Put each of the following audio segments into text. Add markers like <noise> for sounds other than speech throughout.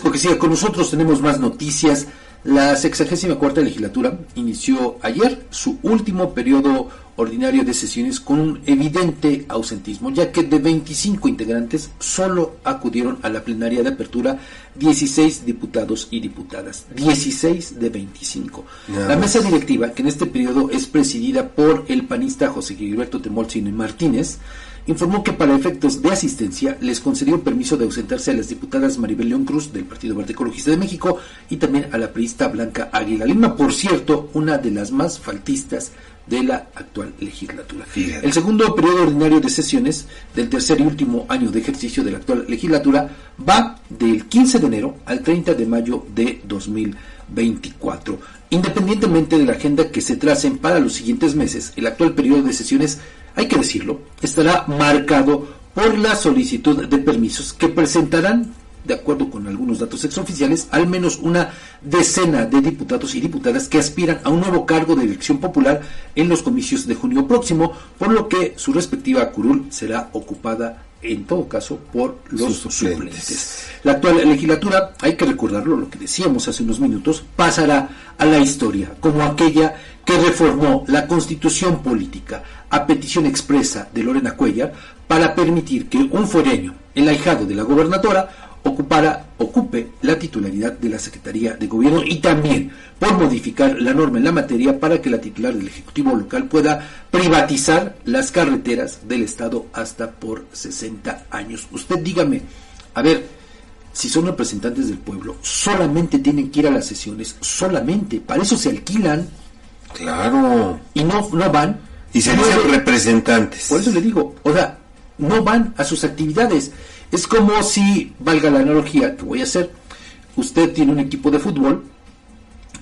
Porque siga con nosotros, tenemos más noticias. La 64 legislatura inició ayer su último periodo ordinario de sesiones con un evidente ausentismo, ya que de 25 integrantes solo acudieron a la plenaria de apertura 16 diputados y diputadas, 16 de 25. la mesa directiva, que en este periodo es presidida por el panista José Gilberto Temolcine Martínez, informó que para efectos de asistencia les concedió permiso de ausentarse a las diputadas Maribel León Cruz del Partido Verde Ecologista de México y también a la priista Blanca Águila Lima, por cierto, una de las más faltistas de la actual legislatura. El segundo periodo ordinario de sesiones del tercer y último año de ejercicio de la actual legislatura va del 15 de enero al 30 de mayo de 2024. Independientemente de la agenda que se tracen para los siguientes meses, el actual periodo de sesiones hay que decirlo, estará marcado por la solicitud de permisos que presentarán, de acuerdo con algunos datos extraoficiales, al menos una decena de diputados y diputadas que aspiran a un nuevo cargo de elección popular en los comicios de junio próximo, por lo que su respectiva curul será ocupada en todo caso por los suplentes. La actual legislatura, hay que recordarlo, lo que decíamos hace unos minutos, pasará a la historia como aquella que reformó la constitución política a petición expresa de Lorena Cuellar para permitir que un fuereño, el ahijado de la gobernadora, ocupara, ocupe la titularidad de la Secretaría de Gobierno y también por modificar la norma en la materia para que la titular del Ejecutivo local pueda privatizar las carreteras del Estado hasta por 60 años. Usted dígame, a ver, si son representantes del pueblo, solamente tienen que ir a las sesiones, solamente, para eso se alquilan. Claro. Y no, no van. Y se dicen representantes. Por eso le digo, o sea, no van a sus actividades. Es como si, valga la analogía que voy a hacer, usted tiene un equipo de fútbol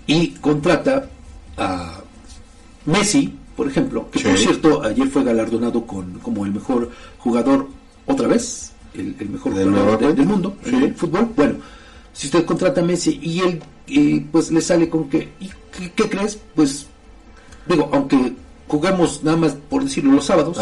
y contrata a Messi, por ejemplo, que por cierto ayer fue galardonado con como el mejor jugador otra vez, el, mejor jugador del mundo en el fútbol. Bueno, si usted contrata a Messi y él eh, pues le sale con que, ¿y qué, crees? Pues digo, aunque jugamos nada más por decirlo los sábados,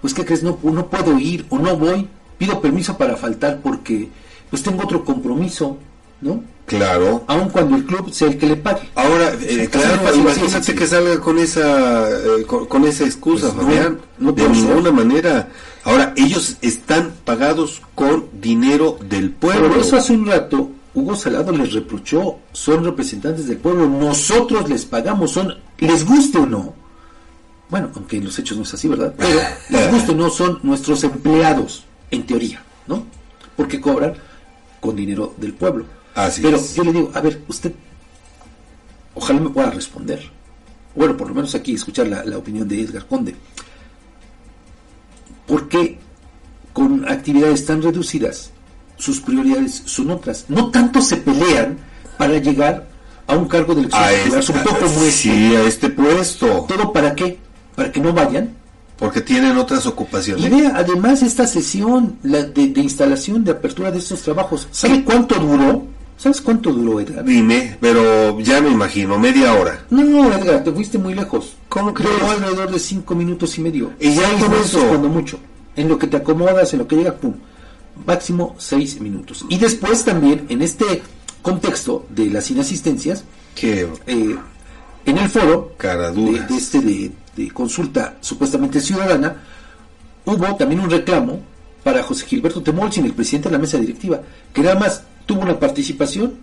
pues ¿qué crees? No, no puedo ir o no voy pido permiso para faltar porque pues tengo otro compromiso, ¿no? Claro. Aun cuando el club sea el que le pague. Ahora, eh, claro, imagínate que salga con esa eh, con, esa excusa, pues Fabián. No, de ninguna manera. Ahora, ellos están pagados con dinero del pueblo. Por eso hace un rato Hugo Salado les reprochó, son representantes del pueblo, nosotros les pagamos, son, les guste o no. Bueno, aunque en los hechos no es así, ¿verdad? Pero <laughs> les guste o no, son nuestros empleados en teoría, ¿no? Porque cobran con dinero del pueblo. Pero yo le digo, a ver, usted, ojalá me pueda responder. Bueno, por lo menos aquí escuchar la, opinión de Edgar Conde. ¿Por qué con actividades tan reducidas sus prioridades son otras? No tanto se pelean para llegar a un cargo de elección popular, sobre todo como este. Sí, a este puesto. ¿Todo para qué? ¿Para que no vayan? Porque tienen otras ocupaciones. Y vea, además esta sesión la de, instalación, de apertura de estos trabajos, ¿sabe cuánto duró? ¿Sabes cuánto duró, Edgar? Dime, pero ya me imagino, media hora. No, Edgar, te fuiste muy lejos. ¿Cómo que Duró alrededor de cinco minutos y medio. Y ya hay eso. Cuando mucho. En lo que te acomodas, en lo que llega, pum. Máximo seis minutos. Y después también, en este contexto de las inasistencias, que eh, en el foro de, de, este de de consulta supuestamente ciudadana, hubo también un reclamo para José Gilberto Temolchin, el presidente de la mesa directiva, que nada más tuvo una participación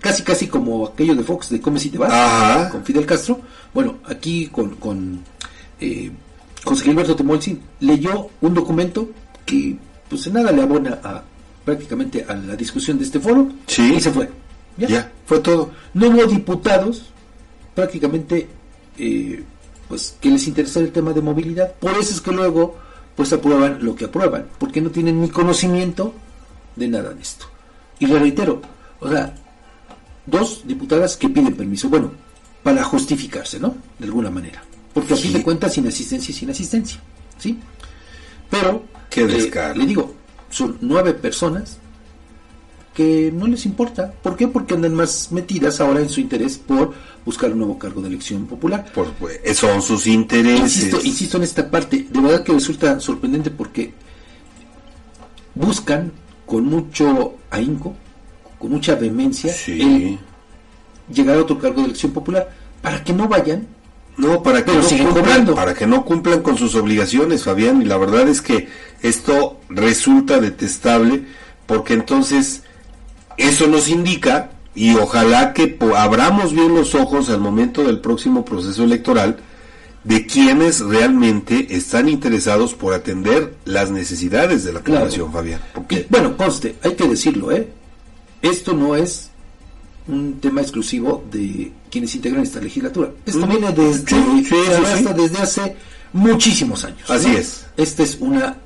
casi casi como aquello de Fox de Come si te vas con Fidel Castro. Bueno, aquí con, con eh, José Gilberto Temolchin leyó un documento que pues en nada le abona a prácticamente a la discusión de este foro y se fue. ¿Ya? fue todo. No hubo diputados, prácticamente eh, pues que les interesa el tema de movilidad. Por eso es que luego pues aprueban lo que aprueban, porque no tienen ni conocimiento de nada de esto. Y reitero, o sea, dos diputadas que piden permiso, bueno, para justificarse, ¿no? De alguna manera. Porque a fin de cuentas, sin asistencia y sin asistencia, ¿sí? Pero, Qué eh, le digo, son nueve personas que no les importa. ¿Por qué? Porque andan más metidas ahora en su interés por buscar un nuevo cargo de elección popular. Por, pues, son sus intereses. Insisto, insisto en esta parte, de verdad que resulta sorprendente porque buscan con mucho ahínco con mucha vehemencia llegar a otro cargo de elección popular para que no vayan no, para que, no cumplan, para que no cumplan con sus obligaciones, Fabián. Y la verdad es que esto resulta detestable porque entonces eso nos indica, y ojalá que abramos bien los ojos al momento del próximo proceso electoral, de quienes realmente están interesados por atender las necesidades de la población, Fabián. bueno, conste, hay que decirlo, ¿eh? Esto no es un tema exclusivo de quienes integran esta legislatura. Esto viene desde, desde hace muchísimos años. Así es. Esta es una